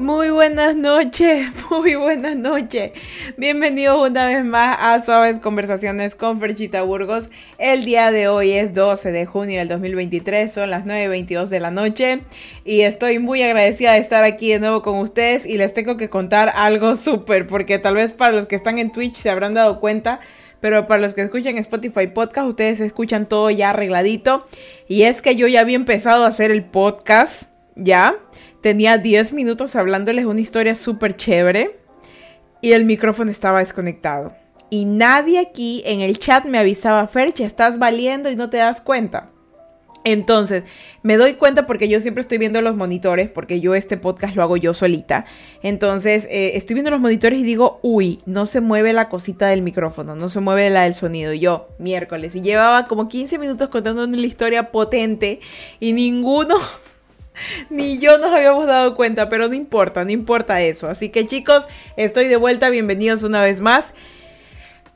Muy buenas noches, muy buenas noches. Bienvenidos una vez más a Suaves Conversaciones con Ferchita Burgos. El día de hoy es 12 de junio del 2023, son las 9.22 de la noche y estoy muy agradecida de estar aquí de nuevo con ustedes y les tengo que contar algo súper porque tal vez para los que están en Twitch se habrán dado cuenta pero para los que escuchan Spotify Podcast, ustedes escuchan todo ya arregladito. Y es que yo ya había empezado a hacer el podcast, ¿ya? Tenía 10 minutos hablándoles una historia súper chévere y el micrófono estaba desconectado. Y nadie aquí en el chat me avisaba, Ferche, estás valiendo y no te das cuenta. Entonces, me doy cuenta porque yo siempre estoy viendo los monitores, porque yo este podcast lo hago yo solita. Entonces, eh, estoy viendo los monitores y digo, uy, no se mueve la cosita del micrófono, no se mueve la del sonido. Yo, miércoles, y llevaba como 15 minutos contando una historia potente y ninguno, ni yo nos habíamos dado cuenta, pero no importa, no importa eso. Así que chicos, estoy de vuelta, bienvenidos una vez más.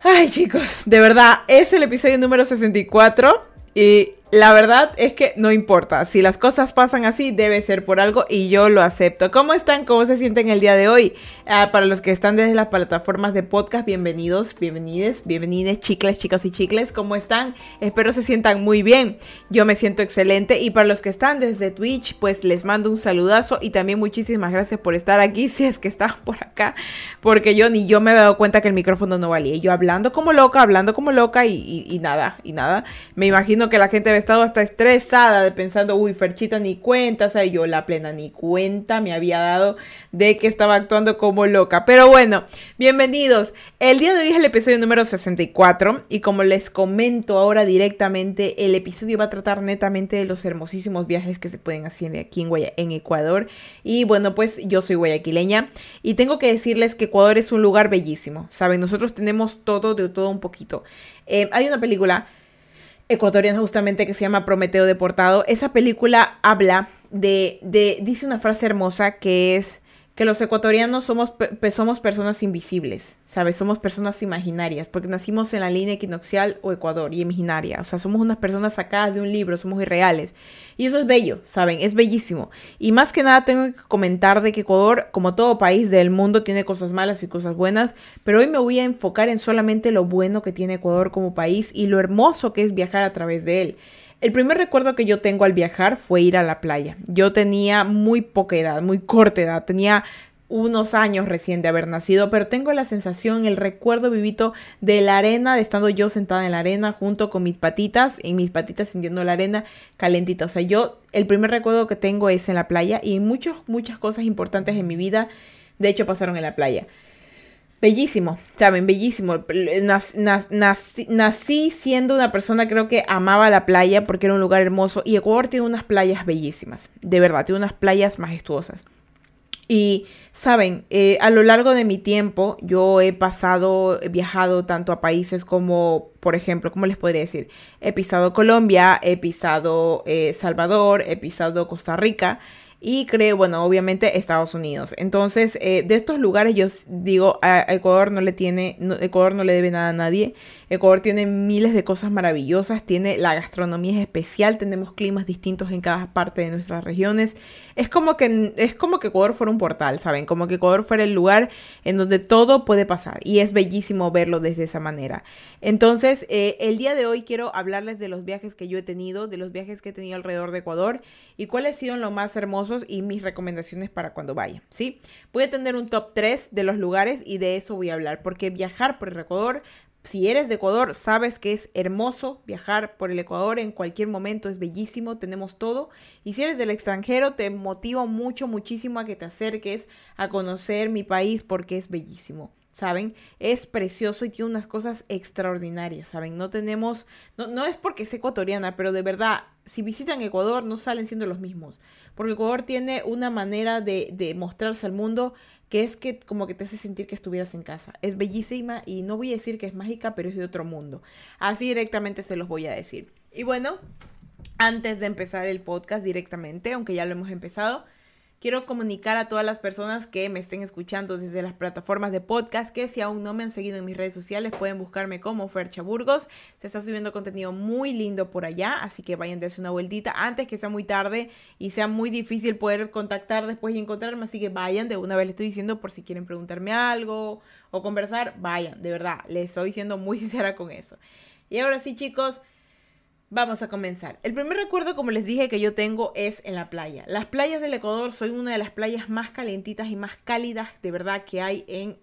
Ay chicos, de verdad, es el episodio número 64 y la verdad es que no importa. Si las cosas pasan así, debe ser por algo y yo lo acepto. ¿Cómo están? ¿Cómo se sienten el día de hoy? Ah, para los que están desde las plataformas de podcast, bienvenidos, bienvenides, bienvenides, chicles, chicas y chicles. ¿Cómo están? Espero se sientan muy bien. Yo me siento excelente. Y para los que están desde Twitch, pues les mando un saludazo y también muchísimas gracias por estar aquí, si es que están por acá. Porque yo ni yo me he dado cuenta que el micrófono no valía. Yo hablando como loca, hablando como loca y, y nada, y nada. Me imagino que la gente estado hasta estresada de pensando, uy, Ferchita ni cuenta, o sea, yo la plena ni cuenta me había dado de que estaba actuando como loca. Pero bueno, bienvenidos. El día de hoy es el episodio número 64 y como les comento ahora directamente, el episodio va a tratar netamente de los hermosísimos viajes que se pueden hacer aquí en, en Ecuador. Y bueno, pues yo soy guayaquileña y tengo que decirles que Ecuador es un lugar bellísimo. Saben, nosotros tenemos todo de todo un poquito. Eh, hay una película ecuatoriano justamente que se llama Prometeo Deportado. Esa película habla de, de, dice una frase hermosa que es que los ecuatorianos somos, somos personas invisibles, ¿sabes? Somos personas imaginarias, porque nacimos en la línea equinoccial o Ecuador y imaginaria. O sea, somos unas personas sacadas de un libro, somos irreales. Y eso es bello, ¿saben? Es bellísimo. Y más que nada tengo que comentar de que Ecuador, como todo país del mundo, tiene cosas malas y cosas buenas, pero hoy me voy a enfocar en solamente lo bueno que tiene Ecuador como país y lo hermoso que es viajar a través de él. El primer recuerdo que yo tengo al viajar fue ir a la playa. Yo tenía muy poca edad, muy corta edad, tenía unos años recién de haber nacido, pero tengo la sensación, el recuerdo vivito de la arena, de estando yo sentada en la arena junto con mis patitas, en mis patitas sintiendo la arena calentita. O sea, yo el primer recuerdo que tengo es en la playa y muchas, muchas cosas importantes en mi vida, de hecho, pasaron en la playa. Bellísimo, ¿saben? Bellísimo. nací, siendo una persona creo que amaba la playa porque era un lugar hermoso y Ecuador tiene unas playas bellísimas, de verdad, tiene unas playas majestuosas. Y, saben, eh, a lo largo de mi tiempo yo he pasado, he viajado tanto a países como, por ejemplo, ¿cómo les podría decir? He pisado Colombia, he pisado eh, Salvador, he pisado Costa Rica y creo, bueno, obviamente Estados Unidos. Entonces, eh, de estos lugares yo digo, a Ecuador no le tiene, Ecuador no le debe nada a nadie. Ecuador tiene miles de cosas maravillosas, tiene la gastronomía es especial, tenemos climas distintos en cada parte de nuestras regiones. Es como que es como que Ecuador fuera un portal, ¿saben? Como que Ecuador fuera el lugar en donde todo puede pasar y es bellísimo verlo desde esa manera. Entonces, eh, el día de hoy quiero hablarles de los viajes que yo he tenido, de los viajes que he tenido alrededor de Ecuador y cuáles han sido los más y mis recomendaciones para cuando vaya, ¿sí? Voy a tener un top 3 de los lugares y de eso voy a hablar porque viajar por el Ecuador si eres de Ecuador, sabes que es hermoso viajar por el Ecuador en cualquier momento, es bellísimo, tenemos todo. Y si eres del extranjero, te motivo mucho, muchísimo a que te acerques a conocer mi país porque es bellísimo. ¿Saben? Es precioso y tiene unas cosas extraordinarias, ¿saben? No tenemos, no, no es porque es ecuatoriana, pero de verdad, si visitan Ecuador no salen siendo los mismos, porque Ecuador tiene una manera de, de mostrarse al mundo que es que como que te hace sentir que estuvieras en casa. Es bellísima y no voy a decir que es mágica, pero es de otro mundo. Así directamente se los voy a decir. Y bueno, antes de empezar el podcast directamente, aunque ya lo hemos empezado, quiero comunicar a todas las personas que me estén escuchando desde las plataformas de podcast que si aún no me han seguido en mis redes sociales pueden buscarme como Fercha Burgos. Se está subiendo contenido muy lindo por allá, así que vayan a darse una vueltita antes que sea muy tarde y sea muy difícil poder contactar después y encontrarme, así que vayan, de una vez les estoy diciendo por si quieren preguntarme algo o conversar, vayan, de verdad, les estoy siendo muy sincera con eso. Y ahora sí, chicos, Vamos a comenzar. El primer recuerdo, como les dije, que yo tengo es en la playa. Las playas del Ecuador son una de las playas más calentitas y más cálidas de verdad que hay en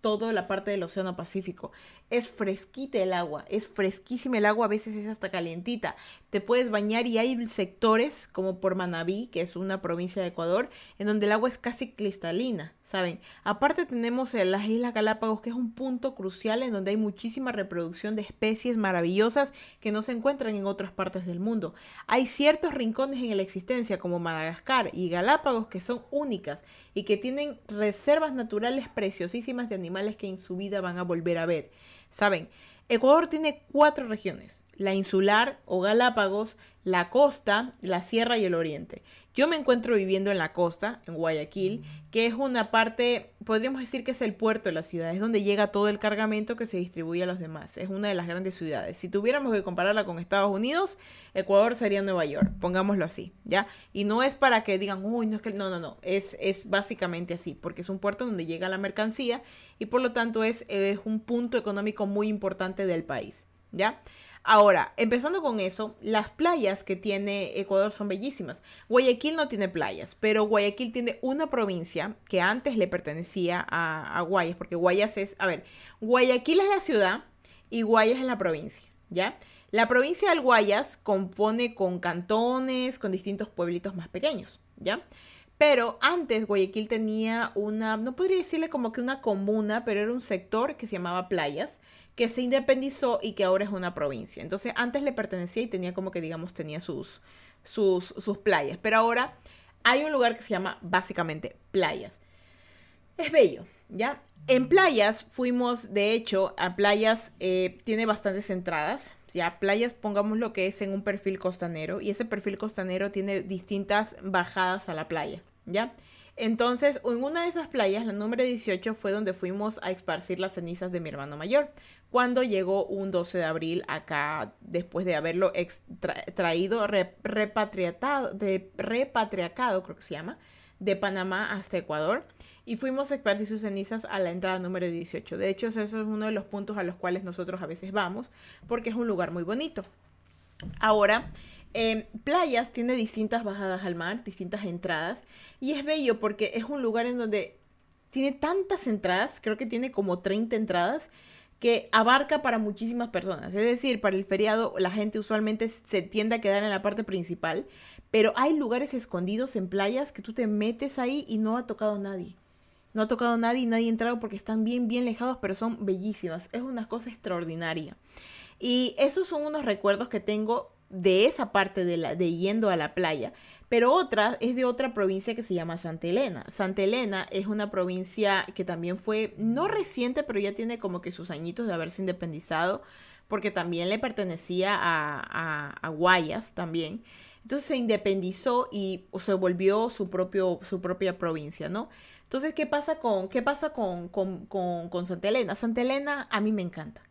toda la parte del Océano Pacífico. Es fresquita el agua, es fresquísima el agua, a veces es hasta calientita. Te puedes bañar y hay sectores como por Manabí, que es una provincia de Ecuador, en donde el agua es casi cristalina, ¿saben? Aparte tenemos las Islas Galápagos, que es un punto crucial en donde hay muchísima reproducción de especies maravillosas que no se encuentran en otras partes del mundo. Hay ciertos rincones en la existencia como Madagascar y Galápagos que son únicas y que tienen reservas naturales preciosísimas de animales que en su vida van a volver a ver. Saben, Ecuador tiene cuatro regiones, la insular o Galápagos, la costa, la sierra y el oriente. Yo me encuentro viviendo en la costa, en Guayaquil, que es una parte, podríamos decir que es el puerto de la ciudad, es donde llega todo el cargamento que se distribuye a los demás. Es una de las grandes ciudades. Si tuviéramos que compararla con Estados Unidos, Ecuador sería Nueva York, pongámoslo así, ¿ya? Y no es para que digan, uy, no es que, no, no, no, es, es básicamente así, porque es un puerto donde llega la mercancía y por lo tanto es, es un punto económico muy importante del país, ¿ya? Ahora, empezando con eso, las playas que tiene Ecuador son bellísimas. Guayaquil no tiene playas, pero Guayaquil tiene una provincia que antes le pertenecía a, Guayas, porque Guayas es, a ver, Guayaquil es la ciudad y Guayas es la provincia, ¿ya? La provincia de Guayas compone con cantones, con distintos pueblitos más pequeños, ¿ya? Pero antes Guayaquil tenía una, no podría decirle como que una comuna, pero era un sector que se llamaba Playas, que se independizó y que ahora es una provincia. Entonces antes le pertenecía y tenía como que digamos tenía sus, sus, sus playas. Pero ahora hay un lugar que se llama básicamente playas. Es bello, ¿ya? En playas fuimos, de hecho, a playas eh, tiene bastantes entradas. Ya, playas, pongamos lo que es en un perfil costanero. Y ese perfil costanero tiene distintas bajadas a la playa, ¿ya? Entonces, en una de esas playas, la número 18, fue donde fuimos a esparcir las cenizas de mi hermano mayor. Cuando llegó un 12 de abril acá, después de haberlo traído, repatriatado, de repatriacado, creo que se llama, de Panamá hasta Ecuador. Y fuimos a esparcir sus cenizas a la entrada número 18. De hecho, eso es uno de los puntos a los cuales nosotros a veces vamos, porque es un lugar muy bonito. Ahora, playas tiene distintas bajadas al mar, distintas entradas. Y es bello porque es un lugar en donde tiene tantas entradas, creo que tiene como 30 entradas, que abarca para muchísimas personas. Es decir, para el feriado la gente usualmente se tiende a quedar en la parte principal, pero hay lugares escondidos en playas que tú te metes ahí y no ha tocado nadie. No ha tocado nadie y nadie ha entrado porque están bien, bien lejados, pero son bellísimas. Es una cosa extraordinaria. Y esos son unos recuerdos que tengo de esa parte de, la, de yendo a la playa, pero otra es de otra provincia que se llama Santa Elena. Santa Elena es una provincia que también fue, no reciente, pero ya tiene como que sus añitos de haberse independizado, porque también le pertenecía a, a, Guayas también. Entonces se independizó y se volvió su, propio, su propia provincia, ¿no? Entonces, ¿qué pasa con, qué pasa con, con, con, con Santa Elena? Santa Elena a mí me encanta.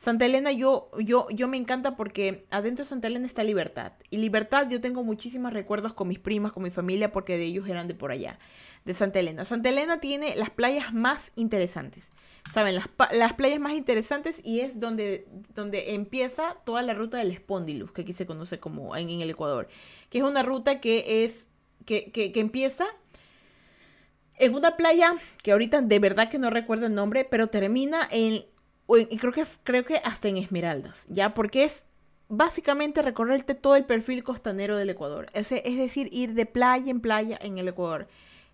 Santa Elena yo, yo, yo me encanta porque adentro de Santa Elena está libertad. Y libertad yo tengo muchísimos recuerdos con mis primas, con mi familia, porque de ellos eran de por allá, de Santa Elena. Santa Elena tiene las playas más interesantes. ¿Saben? Las, las playas más interesantes y es donde, donde empieza toda la ruta del Spondylus, que aquí se conoce como en, el Ecuador. Que es una ruta que es, que, que, que empieza en una playa que ahorita de verdad que no recuerdo el nombre, pero termina en y creo que, creo que hasta en Esmeraldas, ¿ya? Porque es básicamente recorrerte todo el perfil costanero del Ecuador. Es, es decir, ir de playa en playa en el Ecuador.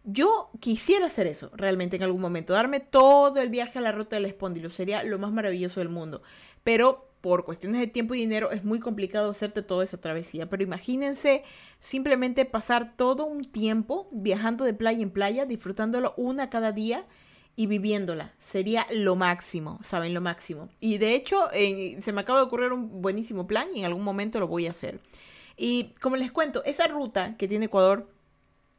Yo quisiera hacer eso realmente en algún momento, darme todo el viaje a la ruta del espóndilo, sería lo más maravilloso del mundo. Pero por cuestiones de tiempo y dinero es muy complicado hacerte toda esa travesía. Pero imagínense simplemente pasar todo un tiempo viajando de playa en playa, disfrutándolo una cada día y viviéndola. Sería lo máximo, ¿saben? Lo máximo. Y de hecho, se me acaba de ocurrir un buenísimo plan y en algún momento lo voy a hacer. Y como les cuento, esa ruta que tiene Ecuador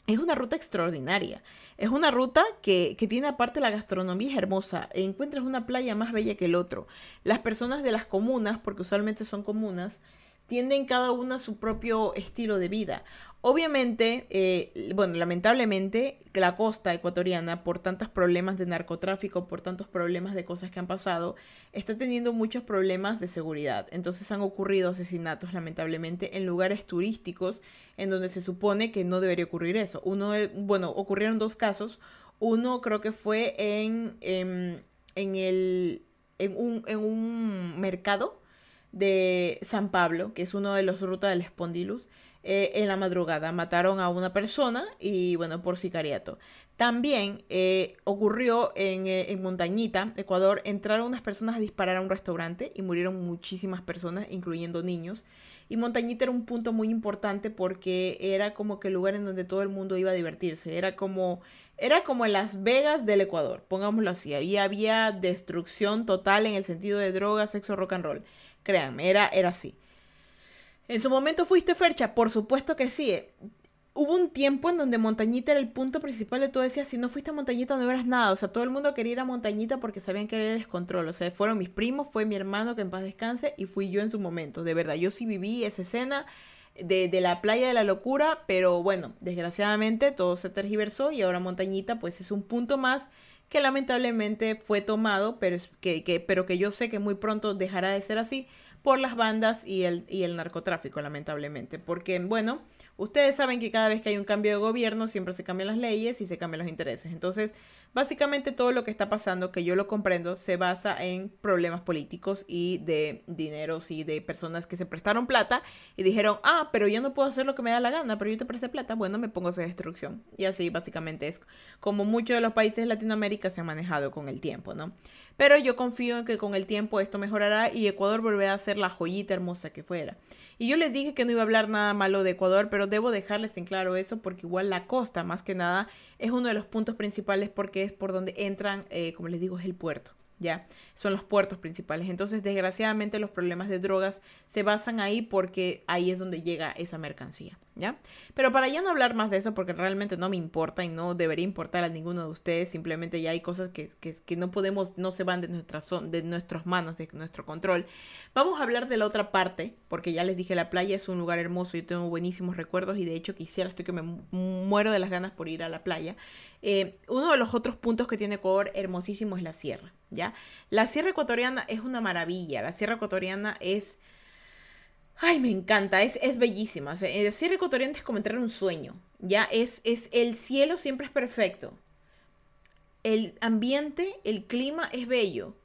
es una ruta extraordinaria. Es una ruta que, que, tiene aparte la gastronomía hermosa. Encuentras una playa más bella que el otro. Las personas de las comunas, porque usualmente son comunas, tienen cada una su propio estilo de vida. Obviamente, eh, bueno, lamentablemente, la costa ecuatoriana, por tantos problemas de narcotráfico, por tantos problemas de cosas que han pasado, está teniendo muchos problemas de seguridad. Entonces han ocurrido asesinatos, lamentablemente, en lugares turísticos en donde se supone que no debería ocurrir eso. Uno, bueno, ocurrieron dos casos. Uno creo que fue en, en, en el, en un, en un mercado de San Pablo, que es uno de los rutas del Spondylus, eh, en la madrugada. Mataron a una persona y bueno, por sicariato. También eh, ocurrió en, eh, en, Montañita, Ecuador, entraron unas personas a disparar a un restaurante y murieron muchísimas personas, incluyendo niños. Y Montañita era un punto muy importante porque era como que el lugar en donde todo el mundo iba a divertirse. Era como, era como Las Vegas del Ecuador, pongámoslo así. Había, había destrucción total en el sentido de drogas, sexo, rock and roll. Créanme, era, era así. ¿En su momento fuiste Fercha? Por supuesto que sí. Hubo un tiempo en donde Montañita era el punto principal de todo. Decías, si no fuiste a Montañita no eras nada. O sea, todo el mundo quería ir a Montañita porque sabían que era el descontrol. O sea, fueron mis primos, fue mi hermano que en paz descanse y fui yo en su momento. De verdad, yo sí viví esa escena de, de la playa de la locura. Pero bueno, desgraciadamente todo se tergiversó y ahora Montañita pues es un punto más que lamentablemente fue tomado, pero, que, que, pero que yo sé que muy pronto dejará de ser así por las bandas y el, y el narcotráfico, lamentablemente. Porque, bueno, ustedes saben que cada vez que hay un cambio de gobierno siempre se cambian las leyes y se cambian los intereses. Entonces, básicamente todo lo que está pasando, que yo lo comprendo, se basa en problemas políticos y de dineros y de personas que se prestaron plata y dijeron, ah, pero yo no puedo hacer lo que me da la gana, pero yo te presté plata, bueno, me pongo a hacer destrucción. Y así básicamente es como muchos de los países de Latinoamérica se han manejado con el tiempo, ¿no? Pero yo confío en que con el tiempo esto mejorará y Ecuador volverá a ser la joyita hermosa que fuera. Y yo les dije que no iba a hablar nada malo de Ecuador, pero debo dejarles en claro eso porque igual la costa, más que nada, es uno de los puntos principales porque es por donde entran, eh, como les digo, es el puerto. ¿ya? Son los puertos principales. Entonces, desgraciadamente, los problemas de drogas se basan ahí porque ahí es donde llega esa mercancía, Pero para ya no hablar más de eso, porque realmente no me importa y no debería importar a ninguno de ustedes, simplemente ya hay cosas que, que, no podemos, no se van de, nuestras, de nuestras manos, de nuestro control. Vamos a hablar de la otra parte, porque ya les dije, la playa es un lugar hermoso, y tengo buenísimos recuerdos y de hecho quisiera, estoy que me muero de las ganas por ir a la playa. Eh, uno de los otros puntos que tiene Ecuador hermosísimo es la sierra, ¿ya? La sierra ecuatoriana es una maravilla, la sierra ecuatoriana es... Ay, me encanta, es, es bellísima. la sierra ecuatoriana es como entrar en un sueño, ¿ya? Es, es, el cielo siempre es perfecto. El ambiente, el clima es bello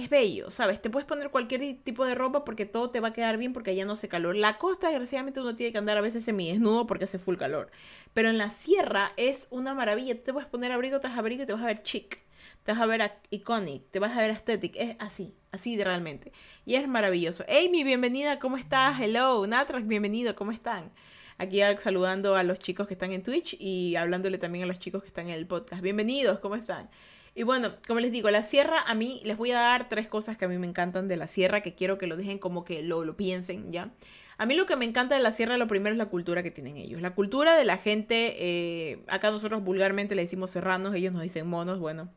es bello, ¿sabes? Te puedes poner cualquier tipo de ropa porque todo te va a quedar bien porque allá no hace calor. La costa, desgraciadamente, uno tiene que andar a veces semidesnudo porque hace full calor. Pero en la sierra es una maravilla. Te puedes poner abrigo tras abrigo y te vas a ver chic. Te vas a ver iconic, te vas a ver aesthetic. Es así, así de realmente. Y es maravilloso. Amy, bienvenida, ¿cómo estás? Hello, Natrax, bienvenido, ¿cómo están? Aquí saludando a los chicos que están en Twitch y hablándole también a los chicos que están en el podcast. Bienvenidos, ¿cómo están? Y bueno, como les digo, la sierra a mí les voy a dar tres cosas que a mí me encantan de la sierra, que quiero que lo dejen como que lo, piensen, ¿ya? A mí lo que me encanta de la sierra, lo primero es la cultura que tienen ellos. La cultura de la gente, eh, acá nosotros vulgarmente le decimos serranos, ellos nos dicen monos, bueno.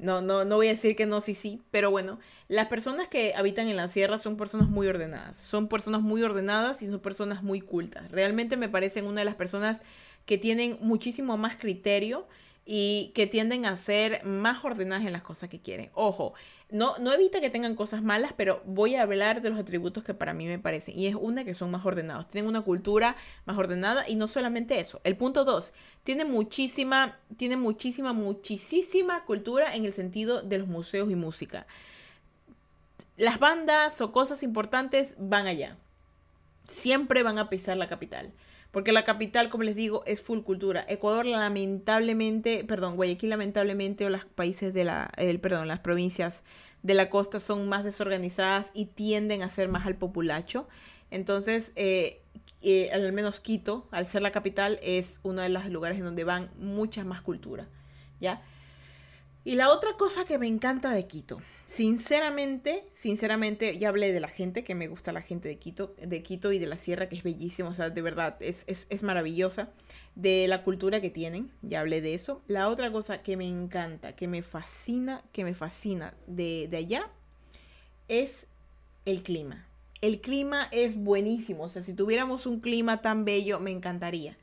No, no, no voy a decir que no, sí, sí, pero bueno, las personas que habitan en la sierra son personas muy ordenadas, son personas muy ordenadas y son personas muy cultas. Realmente me parecen una de las personas que tienen muchísimo más criterio y que tienden a ser más ordenadas en las cosas que quieren. Ojo, no, no evita que tengan cosas malas, pero voy a hablar de los atributos que para mí me parecen. Y es una que son más ordenados. Tienen una cultura más ordenada y no solamente eso. El punto dos, tiene muchísima, tiene muchísima, muchísima cultura en el sentido de los museos y música. Las bandas o cosas importantes van allá. Siempre van a pisar la capital. Porque la capital, como les digo, es full cultura. Ecuador lamentablemente, perdón, Guayaquil lamentablemente o los países de la, el, perdón, las provincias de la costa son más desorganizadas y tienden a ser más al populacho. Entonces, eh, eh, al menos Quito, al ser la capital, es uno de los lugares en donde van mucha más cultura, ¿ya? Y la otra cosa que me encanta de Quito, sinceramente, sinceramente, ya hablé de la gente, que me gusta la gente de Quito, de Quito y de la sierra, que es bellísima, o sea, de verdad, es, es, maravillosa, de la cultura que tienen, ya hablé de eso. La otra cosa que me encanta, que me fascina, que me fascina de, de allá, es el clima. El clima es buenísimo, o sea, si tuviéramos un clima tan bello, me encantaría.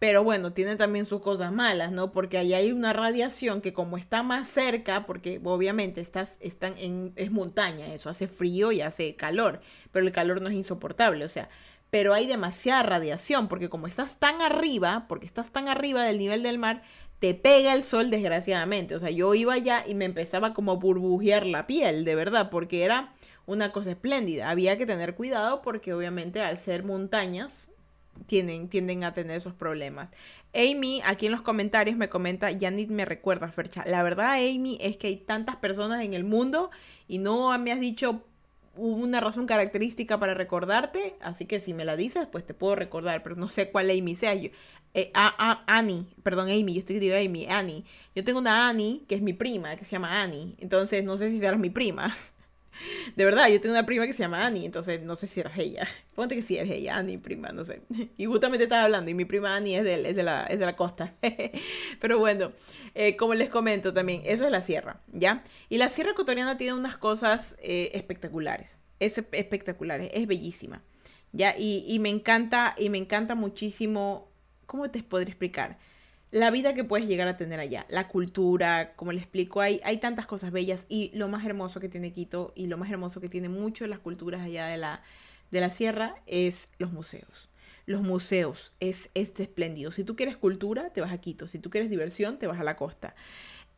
Pero bueno, tiene también sus cosas malas, ¿no? Porque allá hay una radiación que como está más cerca, porque obviamente estás, están en, es montaña, eso hace frío y hace calor, pero el calor no es insoportable, o sea, pero hay demasiada radiación, porque como estás tan arriba, porque estás tan arriba del nivel del mar, te pega el sol desgraciadamente. O sea, yo iba allá y me empezaba como a burbujear la piel, de verdad, porque era una cosa espléndida. Había que tener cuidado porque obviamente al ser montañas, tienen, tienden a tener esos problemas. Amy, aquí en los comentarios me comenta, Yanit me recuerda, Fercha. La verdad, Amy, es que hay tantas personas en el mundo y no me has dicho una razón característica para recordarte, así que si me la dices, pues te puedo recordar, pero no sé cuál Amy sea. Yo, eh, Annie, perdón, Amy, yo estoy digo Amy, Annie. Yo tengo una Annie, que es mi prima, que se llama Annie, entonces no sé si serás mi prima. De verdad, yo tengo una prima que se llama Annie, entonces no sé si eras ella. Ponte que sí eres ella, Annie, prima, no sé. Y justamente estaba hablando, y mi prima Annie es de, es de, la, es de la costa. Pero bueno, eh, como les comento también, eso es la sierra, ¿ya? Y la sierra ecuatoriana tiene unas cosas eh, espectaculares. Es espectaculares, es bellísima. ¿Ya? Y, y me encanta, y me encanta muchísimo. ¿Cómo te podría explicar? La vida que puedes llegar a tener allá, la cultura, como le explico, hay, hay tantas cosas bellas y lo más hermoso que tiene Quito y lo más hermoso que tiene mucho las culturas allá de la, de la sierra es los museos. Los museos es, este espléndido. Si tú quieres cultura, te vas a Quito. Si tú quieres diversión, te vas a la costa.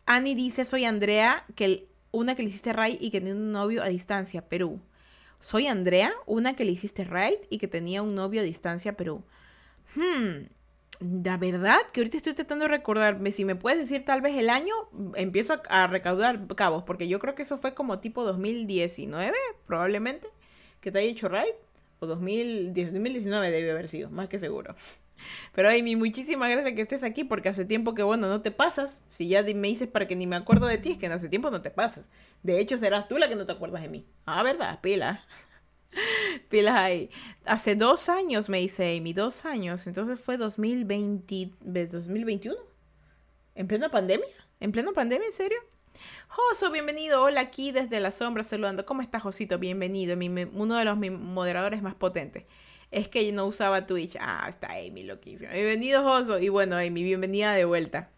Annie dice, soy Andrea, que una que le hiciste Ray y que tiene un novio a distancia, Perú. Soy Andrea, una que le hiciste Ray y que tenía un novio a distancia, Perú. Hmm, la verdad que ahorita estoy tratando de recordarme, si me puedes decir tal vez el año, empiezo a, recaudar cabos, porque yo creo que eso fue como tipo 2019, probablemente, que te haya hecho right, o 2019 debe haber sido, más que seguro. Pero Amy, muchísimas gracias que estés aquí, porque hace tiempo que, bueno, no te pasas. Si ya me dices para que ni me acuerdo de ti, es que hace tiempo no te pasas. De hecho, serás tú la que no te acuerdas de mí. Ah, ¿verdad? Pila. Pilas ahí. Hace dos años me hice Amy, dos años. Entonces fue 2020, 2021. ¿En plena pandemia? ¿En plena pandemia? ¿En serio? Joso, bienvenido. Hola aquí desde la sombra saludando. ¿Cómo estás, Josito? Bienvenido. uno de los moderadores más potentes. Es que no usaba Twitch. Ah, está Amy, loquísima. Bienvenido, Joso. Y bueno, Amy, bienvenida de vuelta.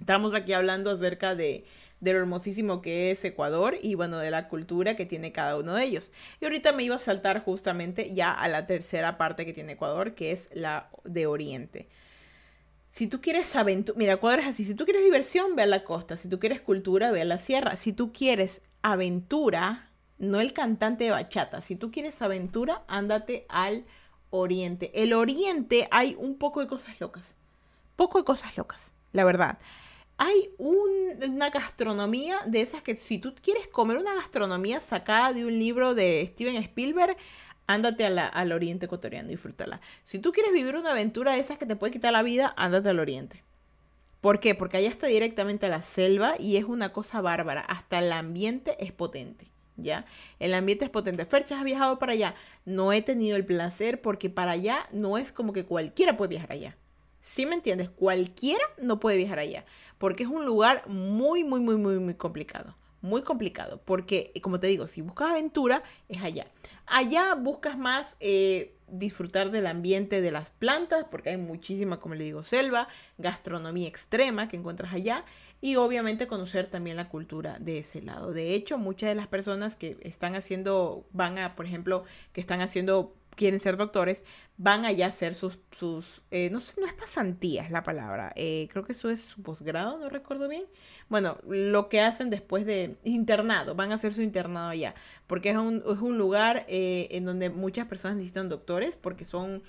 Estamos aquí hablando acerca de de lo hermosísimo que es Ecuador y bueno, de la cultura que tiene cada uno de ellos. Y ahorita me iba a saltar justamente ya a la tercera parte que tiene Ecuador, que es la de Oriente. Si tú quieres aventura, mira, Ecuador es así, si tú quieres diversión, ve a la costa, si tú quieres cultura, ve a la sierra, si tú quieres aventura, no el cantante de bachata, si tú quieres aventura, ándate al oriente. El oriente hay un poco de cosas locas, poco de cosas locas, la verdad hay una gastronomía de esas que si tú quieres comer una gastronomía sacada de un libro de Steven Spielberg, ándate al oriente ecuatoriano disfrútala. Si tú quieres vivir una aventura de esas que te puede quitar la vida, ándate al oriente. ¿Por qué? Porque allá está directamente a la selva y es una cosa bárbara. Hasta el ambiente es potente. ¿Ya? El ambiente es potente. Ferchas ha viajado para allá. No he tenido el placer porque para allá no es como que cualquiera puede viajar allá. Si me entiendes? Cualquiera no puede viajar allá, porque es un lugar muy, muy, muy, muy, muy complicado. Muy complicado, porque como te digo, si buscas aventura, es allá. Allá buscas más eh, disfrutar del ambiente de las plantas, porque hay muchísima, como le digo, selva, gastronomía extrema que encuentras allá, y obviamente conocer también la cultura de ese lado. De hecho, muchas de las personas que están haciendo, van a, por ejemplo, que están haciendo quieren ser doctores, van allá a hacer sus, sus eh, no no es pasantía, la palabra, eh, creo que eso es su posgrado, no recuerdo bien. Bueno, lo que hacen después de internado, van a hacer su internado allá, porque es un, es un lugar eh, en donde muchas personas necesitan doctores, porque son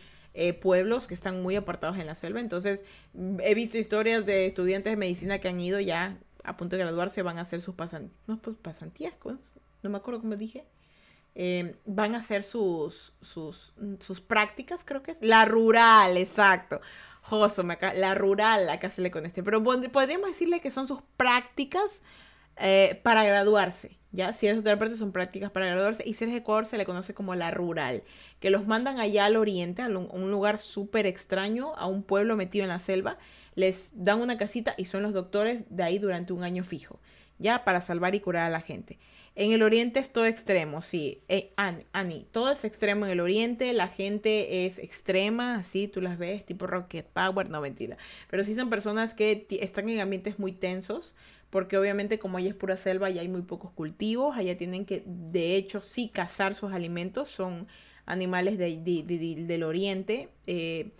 pueblos que están muy apartados en la selva, entonces he visto historias de estudiantes de medicina que han ido ya a punto de graduarse, van a hacer sus pasantías, no, pues, pasantías, no me acuerdo cómo dije Em, van a hacer sus, sus, sus prácticas, creo que es. La rural, exacto. la rural, acá se le conoce, pero podríamos decirle que son sus prácticas eh, para graduarse. ¿ya? Si es otra parte, son prácticas para graduarse. Y si eres de Ecuador, se le conoce como la rural, que los mandan allá al oriente, a un lugar súper extraño, a un pueblo metido en la selva. Les dan una casita y son los doctores de ahí durante un año fijo, ya para salvar y curar a la gente. En el oriente es todo extremo, sí. Eh, Ani, todo es extremo en el oriente, la gente es extrema, así tú las ves, tipo Rocket Power, no mentira. Pero sí son personas que están en ambientes muy tensos, porque obviamente como allá es pura selva y hay muy pocos cultivos, allá tienen que de hecho sí cazar sus alimentos, son animales del oriente. Eh,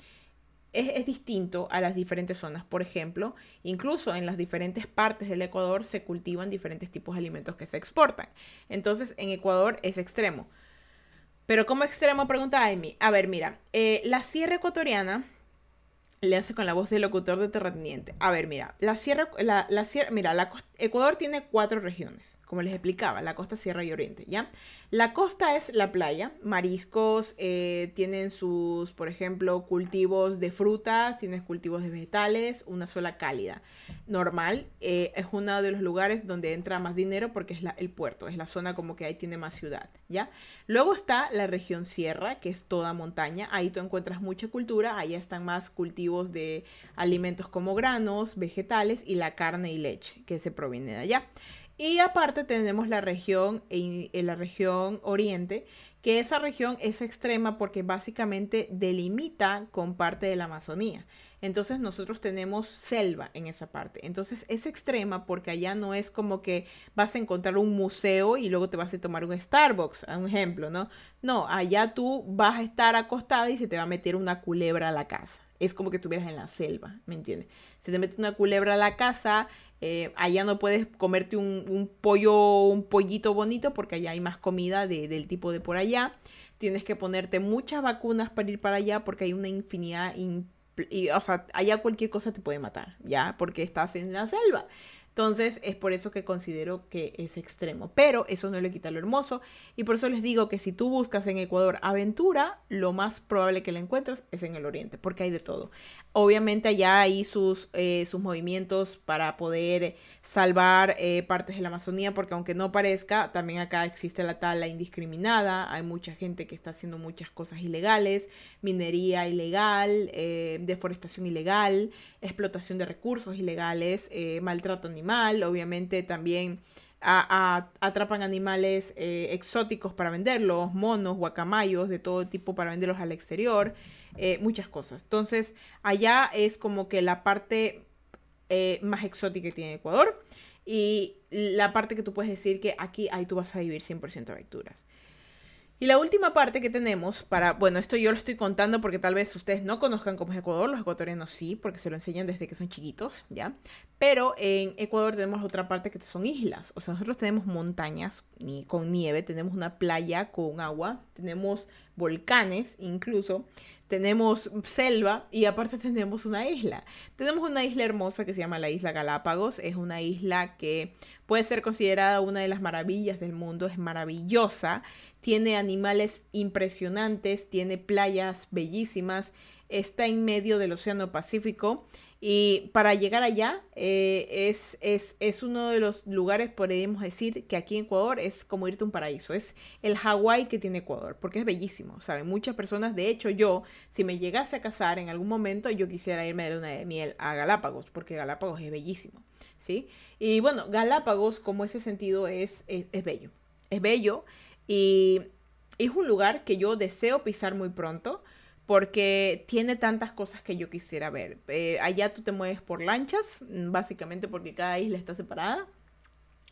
es, distinto a las diferentes zonas. Por ejemplo, incluso en las diferentes partes del Ecuador se cultivan diferentes tipos de alimentos que se exportan. Entonces, en Ecuador es extremo. Pero como extremo, pregunta Amy. A ver, mira, eh, la sierra ecuatoriana le hace con la voz del locutor de terrateniente. A ver, mira, la sierra, la, sierra, mira, la, Ecuador tiene cuatro regiones, como les explicaba, la costa, sierra y oriente, ¿ya? La costa es la playa, mariscos, eh, tienen sus, por ejemplo, cultivos de frutas, tienes cultivos de vegetales, una sola cálida. Normal, eh, es uno de los lugares donde entra más dinero porque es el puerto, es la zona como que ahí tiene más ciudad, ¿ya? Luego está la región sierra, que es toda montaña, ahí tú encuentras mucha cultura, ahí están más cultivos de alimentos como granos, vegetales y la carne y leche, que se proviene de allá. Y aparte tenemos la región, en, la región oriente, que esa región es extrema porque básicamente delimita con parte de la Amazonía. Entonces nosotros tenemos selva en esa parte. Entonces es extrema porque allá no es como que vas a encontrar un museo y luego te vas a tomar un Starbucks, un ejemplo, ¿no? No, allá tú vas a estar acostada y se te va a meter una culebra a la casa es como que estuvieras en la selva, ¿me entiendes? Se te mete una culebra a la casa, eh, allá no puedes comerte un, pollo, un pollito bonito porque allá hay más comida del tipo de por allá. Tienes que ponerte muchas vacunas para ir para allá porque hay una infinidad, y, o sea, allá cualquier cosa te puede matar, ¿ya? Porque estás en la selva. Entonces es por eso que considero que es extremo. Pero eso no le quita lo hermoso. Y por eso les digo que si tú buscas en Ecuador aventura, lo más probable que la encuentres es en el oriente, porque hay de todo. Obviamente allá hay sus, eh, sus movimientos para poder salvar eh, partes de la Amazonía, porque aunque no parezca, también acá existe la tala indiscriminada. Hay mucha gente que está haciendo muchas cosas ilegales, minería ilegal, eh, deforestación ilegal, explotación de recursos ilegales, maltrato animal obviamente también atrapan animales eh, exóticos para venderlos, monos, guacamayos, de todo tipo para venderlos al exterior, eh, muchas cosas. Entonces, allá es como que la parte eh, más exótica que tiene Ecuador y la parte que tú puedes decir que aquí ahí tú vas a vivir 100% de aventuras. Y la última parte que tenemos para, bueno, esto yo lo estoy contando porque tal vez ustedes no conozcan cómo es Ecuador, los ecuatorianos sí, porque se lo enseñan desde que son chiquitos, ¿ya? Pero en Ecuador tenemos otra parte que son islas, o sea, nosotros tenemos montañas con nieve, tenemos una playa con agua, tenemos volcanes incluso, tenemos selva y aparte tenemos una isla. Tenemos una isla hermosa que se llama la isla Galápagos. Es una isla que puede ser considerada una de las maravillas del mundo. Es maravillosa. Tiene animales impresionantes, tiene playas bellísimas. Está en medio del Océano Pacífico y para llegar allá eh, es, es, uno de los lugares, podríamos decir, que aquí en Ecuador es como irte a un paraíso. Es el Hawái que tiene Ecuador, porque es bellísimo, ¿saben? Muchas personas, de hecho yo, si me llegase a casar en algún momento, yo quisiera irme de luna de miel a Galápagos, porque Galápagos es bellísimo, Y bueno, Galápagos, como ese sentido, es, es, bello. Es bello y es un lugar que yo deseo pisar muy pronto porque tiene tantas cosas que yo quisiera ver. Eh, allá tú te mueves por lanchas, básicamente porque cada isla está separada.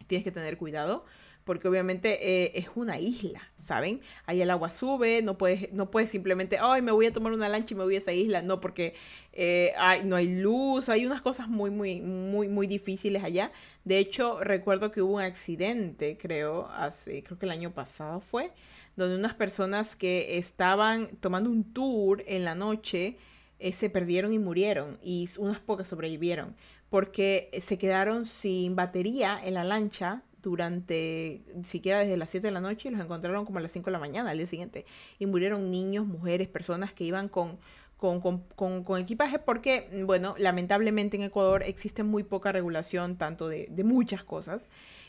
Tienes que tener cuidado porque obviamente eh, es una isla, ¿saben? Ahí el agua sube, no puedes, no puedes simplemente, ay, me voy a tomar una lancha y me voy a esa isla, no, porque eh, no hay luz, hay unas cosas muy, muy, muy, muy difíciles allá. De hecho, recuerdo que hubo un accidente, creo, hace, creo que el año pasado fue, donde unas personas que estaban tomando un tour en la noche, eh, se perdieron y murieron y unas pocas sobrevivieron porque se quedaron sin batería en la lancha durante siquiera desde las 7 de la noche y los encontraron como a las 5 de la mañana al día siguiente. Y murieron niños, mujeres, personas que iban con, con, con, equipaje porque, bueno, lamentablemente en Ecuador existe muy poca regulación tanto de, de muchas cosas.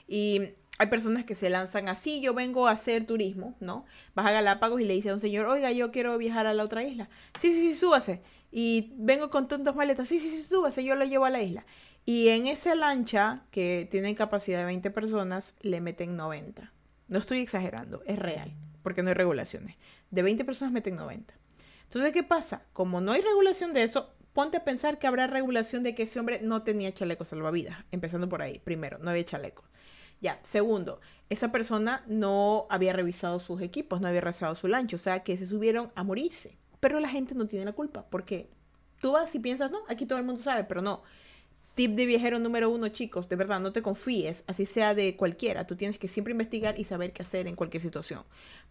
Y hay personas que se lanzan así, yo vengo a hacer turismo, ¿no? Vas a Galápagos y le dice a un señor, oiga, yo quiero viajar a la otra isla. Sí, sí, sí, súbase. Y vengo con tantos maletas, sí, sí, sí, súbase, yo lo llevo a la isla. Y en esa lancha, que tiene capacidad de 20 personas, le meten 90. No estoy exagerando, es real, porque no hay regulaciones. De 20 personas meten 90. Entonces, ¿qué pasa? Como no hay regulación de eso, ponte a pensar que habrá regulación de que ese hombre no tenía chaleco salvavidas. Empezando por ahí, primero, no había chaleco. Ya, segundo, esa persona no había revisado sus equipos, no había revisado su lancho, o sea que se subieron a morirse. Pero la gente no tiene la culpa, porque tú vas y piensas, no, aquí todo el mundo sabe, pero no. Tip de viajero número uno, chicos, de verdad, no te confíes, así sea de cualquiera. Tú tienes que siempre investigar y saber qué hacer en cualquier situación.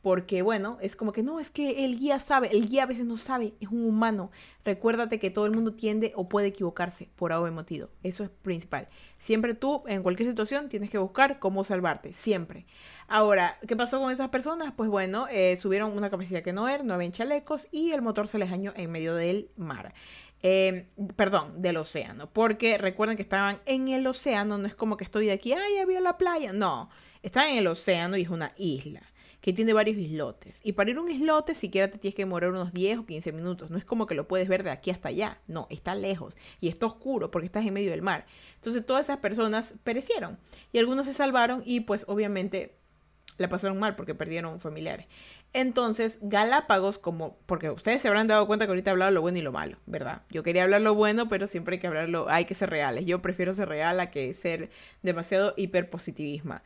Porque, bueno, es como que no, es que el guía sabe, el guía a veces no sabe, es un humano. Recuérdate que todo el mundo tiende o puede equivocarse por algo motivo. Eso es principal. Siempre tú, en cualquier situación, tienes que buscar cómo salvarte, siempre. Ahora, ¿qué pasó con esas personas? Pues bueno, eh, subieron una capacidad que no era, no habían chalecos y el motor se les dañó en medio del mar. Eh, perdón, del océano, porque recuerden que estaban en el océano, no es como que estoy de aquí, ay, había la playa, no, están en el océano y es una isla que tiene varios islotes. Y para ir a un islote siquiera te tienes que demorar unos 10 o 15 minutos. No es como que lo puedes ver de aquí hasta allá. No, está lejos y está oscuro porque estás en medio del mar. Entonces todas esas personas perecieron y algunos se salvaron y pues obviamente la pasaron mal porque perdieron familiares. Entonces, Galápagos, como, porque ustedes se habrán dado cuenta que ahorita he hablado lo bueno y lo malo, ¿verdad? Yo quería hablar lo bueno, pero siempre hay que hablarlo, hay que ser reales. Yo prefiero ser real a que ser demasiado hiperpositivismo.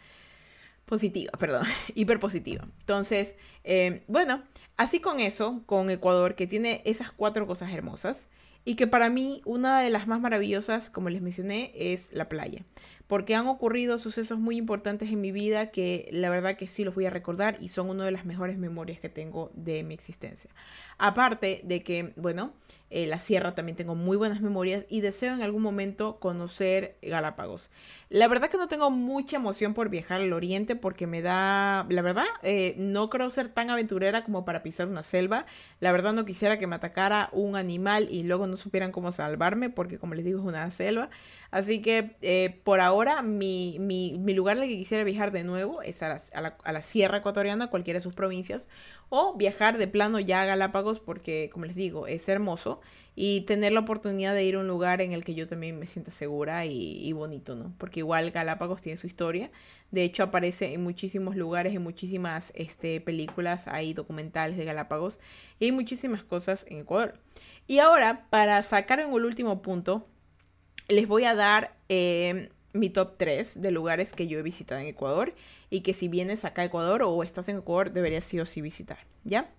Positiva, perdón, hiperpositiva. Entonces, eh, bueno, así con eso, con Ecuador, que tiene esas cuatro cosas hermosas, y que para mí una de las más maravillosas, como les mencioné, es la playa porque han ocurrido sucesos muy importantes en mi vida que la verdad que sí los voy a recordar y son una de las mejores memorias que tengo de mi existencia. Aparte de que, bueno, eh, la sierra también tengo muy buenas memorias y deseo en algún momento conocer Galápagos. La verdad que no tengo mucha emoción por viajar al oriente porque me da, la verdad, eh, no creo ser tan aventurera como para pisar una selva. La verdad no quisiera que me atacara un animal y luego no supieran cómo salvarme porque como les digo es una selva. Así que eh, por ahora mi, lugar al que quisiera viajar de nuevo es a la, a la sierra ecuatoriana, cualquiera de sus provincias, o viajar de plano ya a Galápagos porque como les digo es hermoso y tener la oportunidad de ir a un lugar en el que yo también me sienta segura y, bonito, ¿no? Porque igual Galápagos tiene su historia. De hecho, aparece en muchísimos lugares, en muchísimas este, películas, hay documentales de Galápagos y hay muchísimas cosas en Ecuador. Y ahora, para sacar en el último punto, les voy a dar eh, mi top 3 de lugares que yo he visitado en Ecuador y que si vienes acá a Ecuador o estás en Ecuador, deberías sí o sí visitar, ¿ya?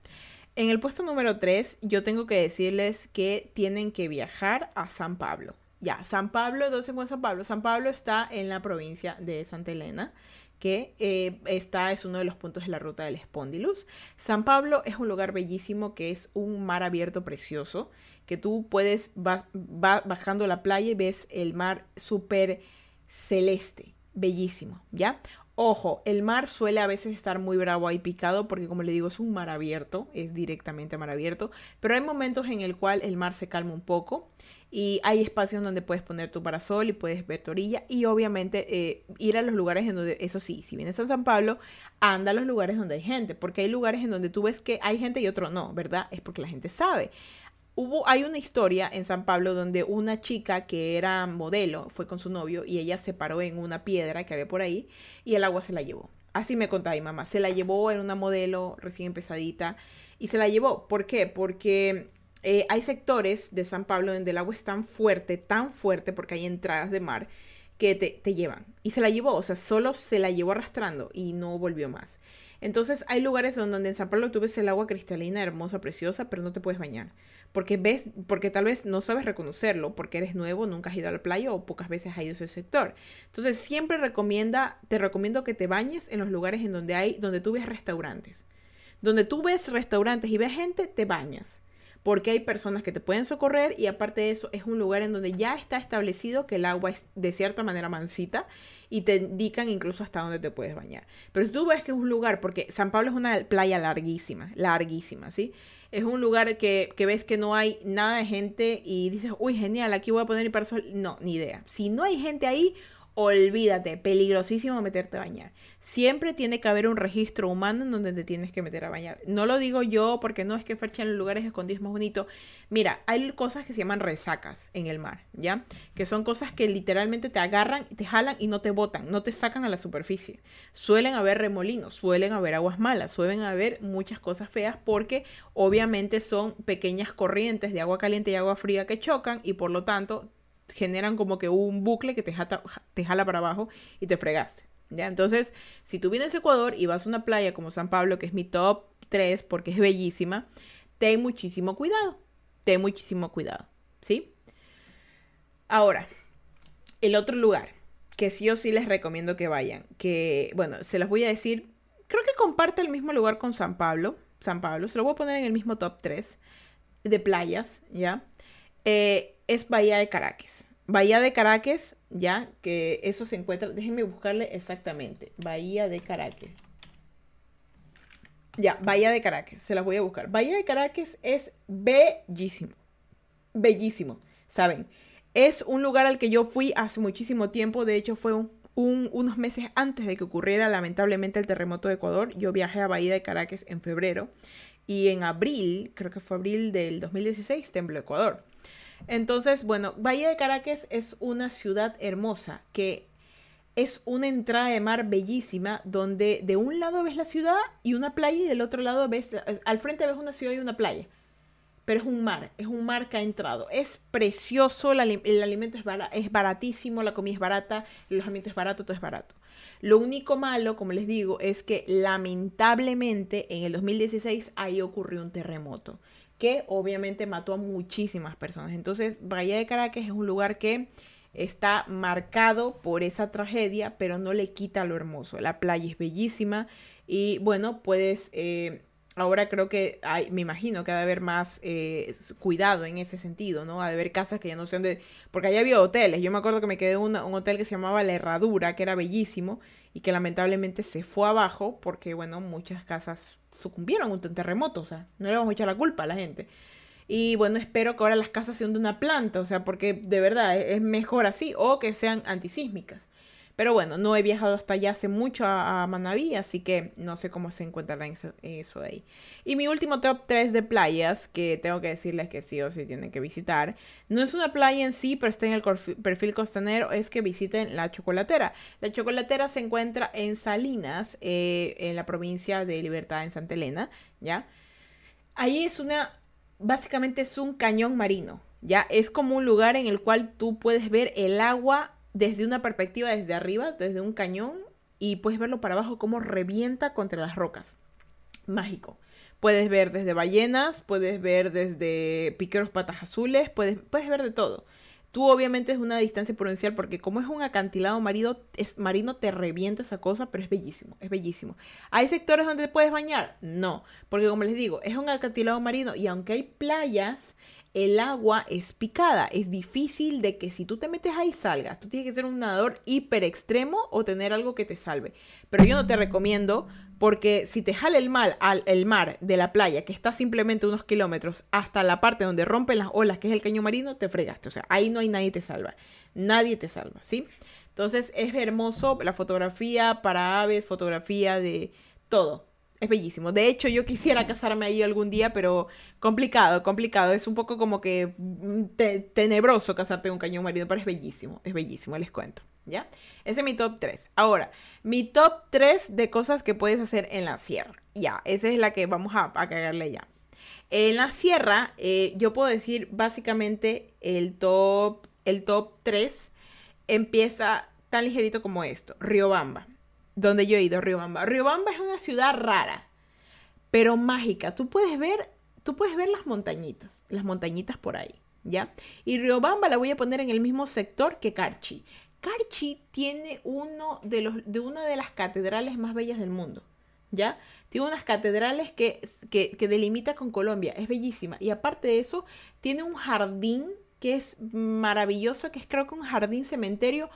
En el puesto número 3, yo tengo que decirles que tienen que viajar a San Pablo. Ya, San Pablo, ¿dónde se encuentra San Pablo? San Pablo está en la provincia de Santa Elena, que eh, está, es uno de los puntos de la ruta del Espondilus. San Pablo es un lugar bellísimo que es un mar abierto precioso, que tú puedes, vas, bajando la playa y ves el mar súper celeste, bellísimo, ¿ya? Ojo, el mar suele a veces estar muy bravo y picado porque como le digo es un mar abierto, es directamente mar abierto, pero hay momentos en el cual el mar se calma un poco y hay espacios donde puedes poner tu parasol y puedes ver tu orilla y obviamente eh, ir a los lugares en donde, eso sí, si vienes a San Pablo, anda a los lugares donde hay gente, porque hay lugares en donde tú ves que hay gente y otro no, ¿verdad? Es porque la gente sabe. Hubo, hay una historia en San Pablo donde una chica que era modelo fue con su novio y ella se paró en una piedra que había por ahí y el agua se la llevó. Así me contaba mi mamá. Se la llevó, era una modelo recién empezadita y se la llevó. ¿Por qué? Porque eh, hay sectores de San Pablo donde el agua es tan fuerte, tan fuerte, porque hay entradas de mar que te, te llevan. Y se la llevó, o sea, solo se la llevó arrastrando y no volvió más. Entonces hay lugares donde en San Pablo tú ves el agua cristalina, hermosa, preciosa, pero no te puedes bañar. Porque ves, porque tal vez no sabes reconocerlo, porque eres nuevo, nunca has ido a la playa o pocas veces has ido a ese sector. Entonces siempre recomienda, te recomiendo que te bañes en los lugares en donde hay, donde tú ves restaurantes. Donde tú ves restaurantes y ves gente, te bañas porque hay personas que te pueden socorrer y aparte de eso es un lugar en donde ya está establecido que el agua es de cierta manera mansita y te indican incluso hasta dónde te puedes bañar. Pero si tú ves que es un lugar, porque San Pablo es una playa larguísima, larguísima, ¿sí? es un lugar que, que, ves que no hay nada de gente y dices, uy, genial, aquí voy a poner mi parasol. No, ni idea. Si no hay gente ahí, olvídate, peligrosísimo meterte a bañar. Siempre tiene que haber un registro humano en donde te tienes que meter a bañar. No lo digo yo porque no es que Fercha los lugares escondidos es más bonito. Mira, hay cosas que se llaman resacas en el mar, ¿ya? Que son cosas que literalmente te agarran, te jalan y no te botan, no te sacan a la superficie. Suelen haber remolinos, suelen haber aguas malas, suelen haber muchas cosas feas porque obviamente son pequeñas corrientes de agua caliente y agua fría que chocan y por lo tanto generan como que un bucle que te jala, te jala para abajo y te fregaste. ¿ya? Entonces, si tú vienes a Ecuador y vas a una playa como San Pablo, que es mi top 3 porque es bellísima, ten muchísimo cuidado. Ten muchísimo cuidado. ¿Sí? Ahora, el otro lugar que sí o sí les recomiendo que vayan, que, bueno, se los voy a decir, creo que comparte el mismo lugar con San Pablo. San Pablo, se lo voy a poner en el mismo top 3 de playas, ¿ya? Eh, es Bahía de Caracas. Bahía de Caracas, ya, que eso se encuentra, déjenme buscarle exactamente. Bahía de Caracas. Ya, Bahía de Caracas, se las voy a buscar. Bahía de Caracas es bellísimo. Bellísimo, ¿saben? Es un lugar al que yo fui hace muchísimo tiempo, de hecho fue unos meses antes de que ocurriera lamentablemente el terremoto de Ecuador. Yo viajé a Bahía de Caracas en febrero y en abril, creo que fue abril del 2016, tembló Ecuador. Entonces, bueno, Bahía de Caracas es una ciudad hermosa que es una entrada de mar bellísima donde de un lado ves la ciudad y una playa y del otro lado ves, al frente ves una ciudad y una playa. Pero es un mar, es un mar que ha entrado. Es precioso, el, alimento es, es baratísimo, la comida es barata, el alojamiento es barato, todo es barato. Lo único malo, como les digo, es que lamentablemente en el 2016 ahí ocurrió un terremoto que obviamente mató a muchísimas personas. Entonces, Bahía de Caracas es un lugar que está marcado por esa tragedia, pero no le quita lo hermoso. La playa es bellísima y bueno, puedes... Eh, ahora creo que hay, me imagino que ha de haber más eh, cuidado en ese sentido, ¿no? Ha de haber casas que ya no sean de... Porque allá había hoteles. Yo me acuerdo que me quedé en un hotel que se llamaba La Herradura, que era bellísimo y que lamentablemente se fue abajo porque, bueno, muchas casas sucumbieron a un terremoto, o sea, no le vamos a echar la culpa a la gente. Y bueno, espero que ahora las casas sean de una planta, o sea, porque de verdad es mejor así, o que sean antisísmicas. Pero bueno, no he viajado hasta allá hace mucho a, Manaví, así que no sé cómo se encuentra eso, eso ahí. Y mi último top 3 de playas, que tengo que decirles que sí o sí tienen que visitar, no es una playa en sí, pero está en el perfil costanero, es que visiten la Chocolatera. La Chocolatera se encuentra en Salinas, eh, en la provincia de Libertad, en Santa Elena, ¿ya? Ahí es una, básicamente es un cañón marino, ¿ya? Es como un lugar en el cual tú puedes ver el agua desde una perspectiva desde arriba, desde un cañón, y puedes verlo para abajo cómo revienta contra las rocas. Mágico. Puedes ver desde ballenas, puedes ver desde piqueros patas azules, puedes, puedes ver de todo. Tú obviamente es una distancia prudencial porque como es un acantilado marino, es, marino te revienta esa cosa, pero es bellísimo, es bellísimo. ¿Hay sectores donde te puedes bañar? No, porque como les digo, es un acantilado marino y aunque hay playas, el agua es picada. Es difícil de que si tú te metes ahí salgas. Tú tienes que ser un nadador hiper extremo o tener algo que te salve. Pero yo no te recomiendo porque si te jala el, mal, al, el mar de la playa, que está simplemente unos kilómetros, hasta la parte donde rompen las olas, que es el caño marino, te fregaste. O sea, ahí no hay nadie te salva. Nadie te salva, ¿sí? Entonces es hermoso la fotografía para aves, fotografía de todo. Es bellísimo. De hecho, yo quisiera casarme ahí algún día, pero complicado, complicado. Es un poco como que mm, tenebroso casarte en un cañón marino, pero es bellísimo, es bellísimo, les cuento. ¿Ya? Ese es mi top 3. Ahora, mi top 3 de cosas que puedes hacer en la sierra. Ya, esa es la que vamos a, a cagarle ya. En la sierra, eh, yo puedo decir básicamente el top, el top 3 empieza tan ligerito como esto. Riobamba donde yo he ido, Riobamba. Riobamba es una ciudad rara, pero mágica. Tú puedes ver, tú puedes ver las montañitas, las montañitas por ahí, ¿ya? Y Riobamba la voy a poner en el mismo sector que Carchi. Carchi tiene uno de, los, de una de las catedrales más bellas del mundo. ¿Ya? Tiene unas catedrales que, que, que delimita con Colombia, es bellísima. Y aparte de eso, tiene un jardín que es maravilloso, que es creo que un jardín cementerio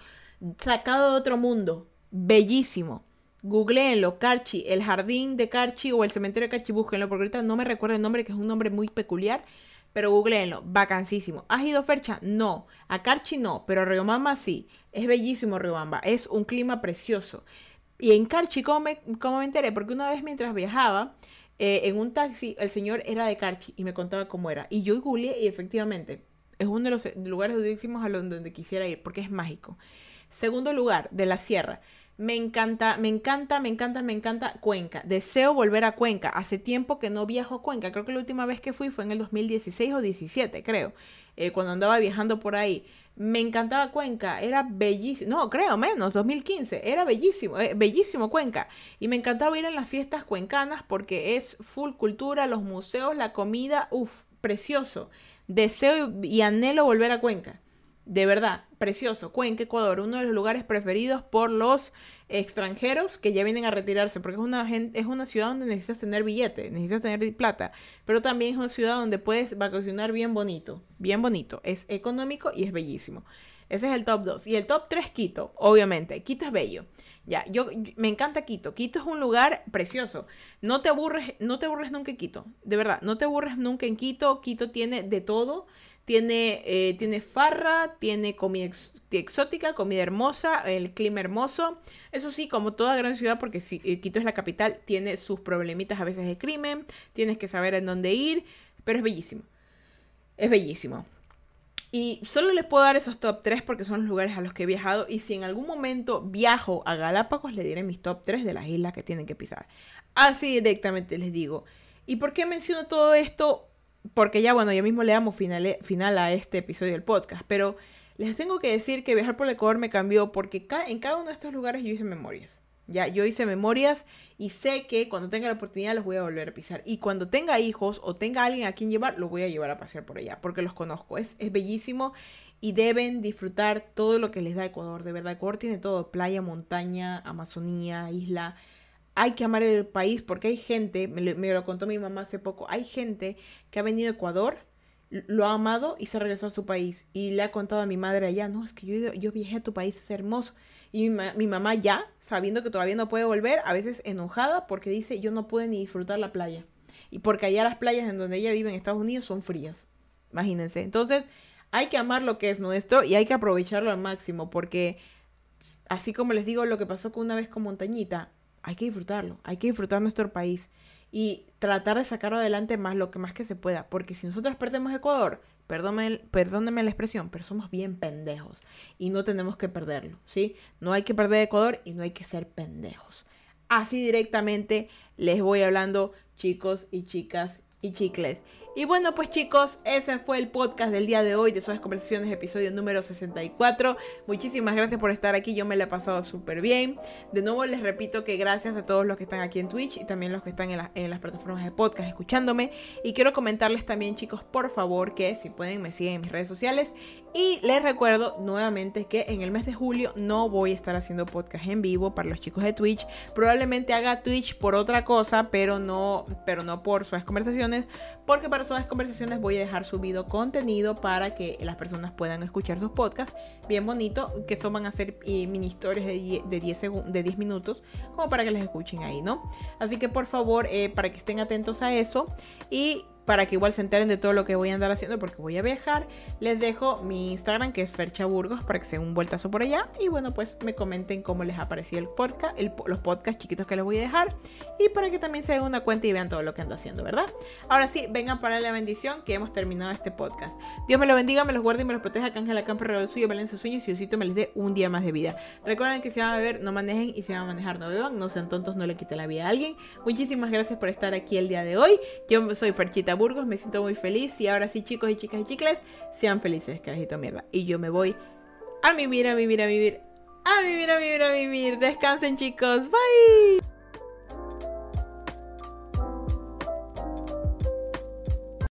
sacado de otro mundo bellísimo. Googleenlo, Carchi, el jardín de Carchi o el cementerio de Carchi, búsquenlo, porque ahorita no me recuerdo el nombre, que es un nombre muy peculiar, pero googleenlo, vacancísimo. ¿Has ido Fercha? No. A Carchi no, pero a Riobamba sí. Es bellísimo Riobamba, es un clima precioso. Y en Carchi, ¿cómo me, me enteré? Porque una vez mientras viajaba eh, en un taxi, el señor era de Carchi y me contaba cómo era. Y yo googleé y efectivamente es uno de los lugares donde a donde quisiera ir, porque es mágico. Segundo lugar, de la sierra. Me encanta, me encanta, me encanta, me encanta Cuenca. Deseo volver a Cuenca. Hace tiempo que no viajo a Cuenca. Creo que la última vez que fui fue en el 2016 o 17, creo. Eh, cuando andaba viajando por ahí. Me encantaba Cuenca. Era bellísimo. No, creo menos, 2015. Era bellísimo, eh, bellísimo Cuenca. Y me encantaba ir a las fiestas cuencanas porque es full cultura, los museos, la comida. Uf, precioso. Deseo y anhelo volver a Cuenca. De verdad, precioso. Cuenca, Ecuador, uno de los lugares preferidos por los extranjeros que ya vienen a retirarse, porque es una, es una ciudad donde necesitas tener billete, necesitas tener plata, pero también es una ciudad donde puedes vacacionar bien bonito, bien bonito. Es económico y es bellísimo. Ese es el top 2. Y el top 3, Quito, obviamente. Quito es bello. Ya, yo, me encanta Quito. Quito es un lugar precioso. No te aburres, no te aburres nunca en Quito. De verdad, no te aburres nunca en Quito. Quito tiene de todo. Tiene, eh, tiene farra, tiene comida exótica, comida hermosa, el clima hermoso. Eso sí, como toda gran ciudad, porque si eh, Quito es la capital, tiene sus problemitas a veces de crimen. Tienes que saber en dónde ir, pero es bellísimo. Es bellísimo. Y solo les puedo dar esos top 3 porque son los lugares a los que he viajado. Y si en algún momento viajo a Galápagos, les diré mis top 3 de las islas que tienen que pisar. Así directamente les digo. ¿Y por qué menciono todo esto? Porque ya, bueno, yo mismo le damos final, final a este episodio del podcast, pero les tengo que decir que viajar por el Ecuador me cambió porque en cada uno de estos lugares yo hice memorias. Ya, yo hice memorias y sé que cuando tenga la oportunidad los voy a volver a pisar. Y cuando tenga hijos o tenga alguien a quien llevar, los voy a llevar a pasear por allá, porque los conozco. Es, es bellísimo y deben disfrutar todo lo que les da Ecuador. De verdad, Ecuador tiene todo, playa, montaña, Amazonía, isla hay que amar el país porque hay gente, me lo, contó mi mamá hace poco, hay gente que ha venido a Ecuador, lo ha amado y se ha regresado a su país. Y le ha contado a mi madre allá, no, es que yo, yo viajé a tu país, es hermoso. Y mi, mamá ya, sabiendo que todavía no puede volver, a veces enojada porque dice, yo no pude ni disfrutar la playa. Y porque allá las playas en donde ella vive en Estados Unidos son frías. Imagínense. Entonces, hay que amar lo que es nuestro y hay que aprovecharlo al máximo porque, así como les digo lo que pasó con una vez con Montañita, hay que disfrutarlo, hay que disfrutar nuestro país y tratar de sacarlo adelante más lo que más que se pueda, porque si nosotros perdemos Ecuador, perdónenme, la expresión, pero somos bien pendejos y no tenemos que perderlo, ¿sí? No hay que perder Ecuador y no hay que ser pendejos. Así directamente les voy hablando, chicos y chicas y chicles. Y bueno, pues chicos, ese fue el podcast del día de hoy de Suaves Conversaciones, episodio número 64. Muchísimas gracias por estar aquí, yo me la he pasado súper bien. De nuevo les repito que gracias a todos los que están aquí en Twitch y también los que están en, en las plataformas de podcast escuchándome. Y quiero comentarles también, chicos, por favor, que si pueden me siguen en mis redes sociales. Y les recuerdo nuevamente que en el mes de julio no voy a estar haciendo podcast en vivo para los chicos de Twitch. Probablemente haga Twitch por otra cosa, pero no, pero no por Suaves Conversaciones, porque para Suaves Conversaciones voy a dejar subido contenido para que las personas puedan escuchar sus podcasts bien bonito, que son van a ser eh, mini historias de 10, de 10 minutos, como para que les escuchen ahí, ¿no? Así que por favor, eh, para que estén atentos a eso y para que igual se enteren de todo lo que voy a andar haciendo porque voy a viajar. Les dejo mi Instagram que es Ferchaburgos para que se den un vueltazo por allá y bueno pues me comenten cómo les ha parecido el podcast, los podcasts chiquitos que les voy a dejar y para que también se den una cuenta y vean todo lo que ando haciendo, ¿verdad? Ahora sí, vengan para la bendición que hemos terminado este podcast. Dios me lo bendiga, me los guarde y me los proteja, que Ángela Campo el suyo, velen sus sueños y Diosito me les dé un día más de vida. Recuerden que si van a beber, no manejen y si van a manejar, no beban, no sean tontos, no le quiten la vida a alguien. Muchísimas gracias por estar aquí el día de hoy. Yo soy Ferchita Burgos, me siento muy feliz y ahora sí chicos y chicas y chicles, sean felices, carajito mierda. Y yo me voy a vivir, a vivir, a vivir, a vivir, a vivir, a vivir. Descansen chicos, bye.